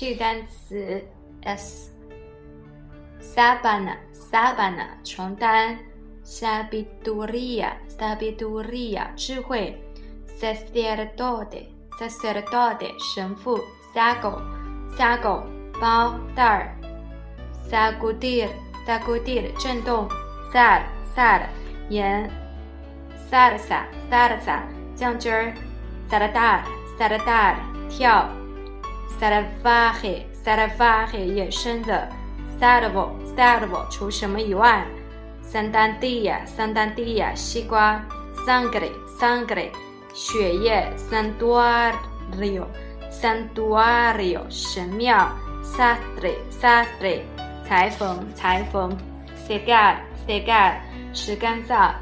这个单词 s sabana sabana 床单 sabiduria sabiduria 智慧 sacerdote sacerdote 神父 sago sago 包袋儿 sagudir sagudir 震动 sad sad 盐 salsa salsa 酱汁儿 saladar saladar 跳 salvaje salvaje 野生的 salvo salvo 除什么以外 s a n d a n d i a s a n d a n d i a 西瓜 sangre sangre 血液 santuario santuario 神庙 sastre sastre 裁缝裁缝 segar segar 是干燥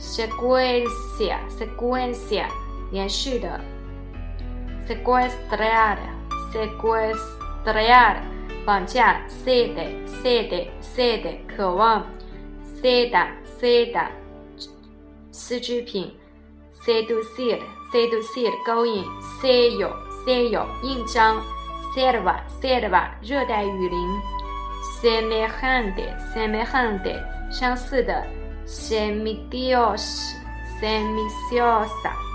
sequencia sequencia 连续的 sequestrar sequestrar 绑架 sede sede sede 渴望 seda seda 丝织品 seducir seducir 勾引 sello sello 印章 selva selva 热带雨林 semejante semejante 相似的 semidios semiciosa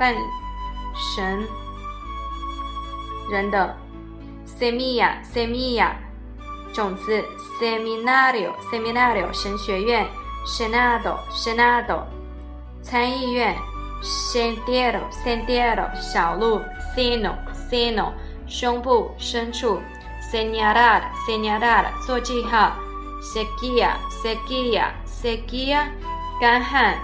半神人的 semilla semilla 种子 seminario seminario 神学院 senado senado 参议院 sendero sendero 小路 seno seno 胸部深处 señalar señalar 做记号 sequía sequía sequía 干旱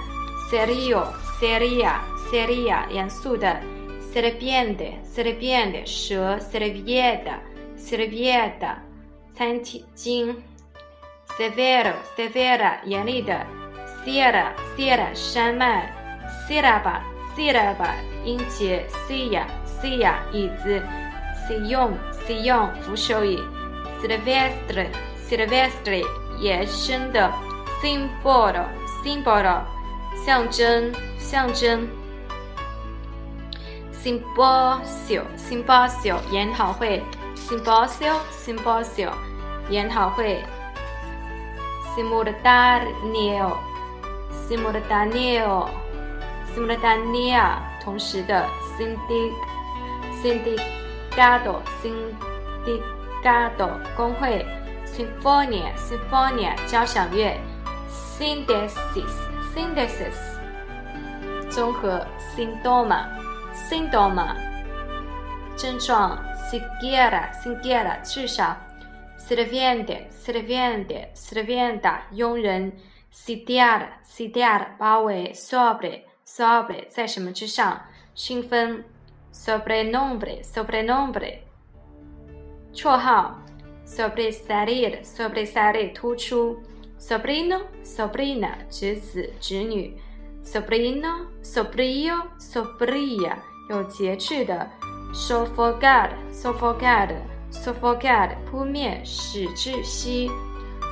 serio seria seria 严肃的 serpiente serpiente 蛇 servieta servieta 餐巾 severo severa 严厉的 sierra sierra 山脉 siraba siraba 音节 sia sia 椅子 sillon sillon 扶手椅 silvestre silvestre 野生的 symbolo symbolo 象征象征 symposio symposio 研讨会 symposio symposio 研讨会 simultaneo simultaneo simultanea 同时的 syndic sindicato sindicato 工会 symphonia symphonia 交响乐 synthesis synthesis 综合 s y n d o m a symptoma 症状 siquiera siquiera 至少 serviente serviente servienta 佣人 sitiar sitiar 包围 sobre sobre 在什么之上兴奋 sobrenombre sobrenombre 绰号 sobresalir sobresalir 突出 sobrino sobrina 侄子侄女 soprino、soprio sopria，有节制的 suffocar suffocar suffocar 扑灭使窒息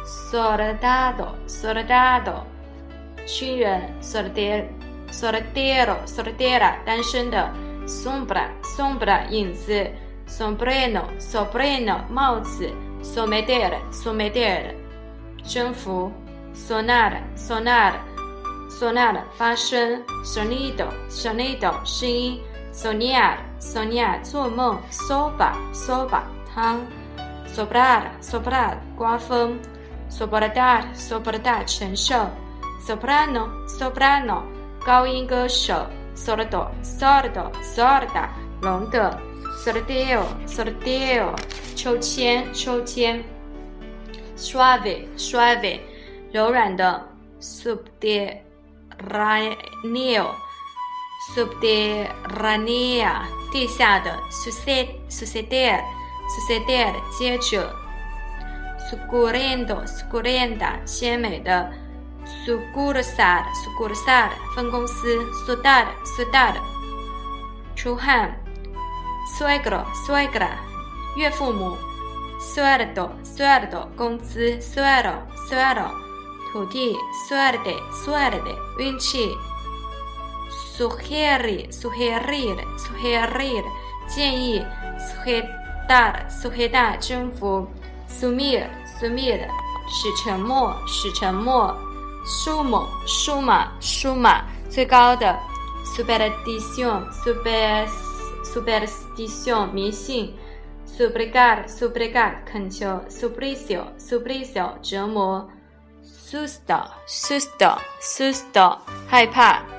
soldado soldado 军人 soldier soltero soltera 单身的 sombra sombra 影子 sombrero sombrero 帽子 someter someter 征服 sonar sonar sonar 发声 sonido sonido 声音，sonia，sonia 做梦 soba soba 汤，sobrar，sobrar 刮风 soportar soportar 承受 soprano soprano 高音歌手 sordo sordo sorda 聋的 sordio sordio 抽签抽签 suave suave 柔软的，sub 跌 subterraneo subterranea 地下的 suced suceder suceder 接着 sucurendo sucurenda 鲜美的 sucursal sucursal 分公司 sudar sudar 出汗 suegro suegra 岳父母 sueldo sueldo 工资 suelo suelo 土地 suerte suerte 运气 sugerir，sugerir，sugerir，建议，sugerir，sugerir，征服，sumir，sumir，使沉默，使沉默，sumo，suma，suma，最高的，superstition，super，superstition，迷信，suplicar，suplicar，恳求，suplicio，suplicio，折磨。Susto, susto, susto，害怕。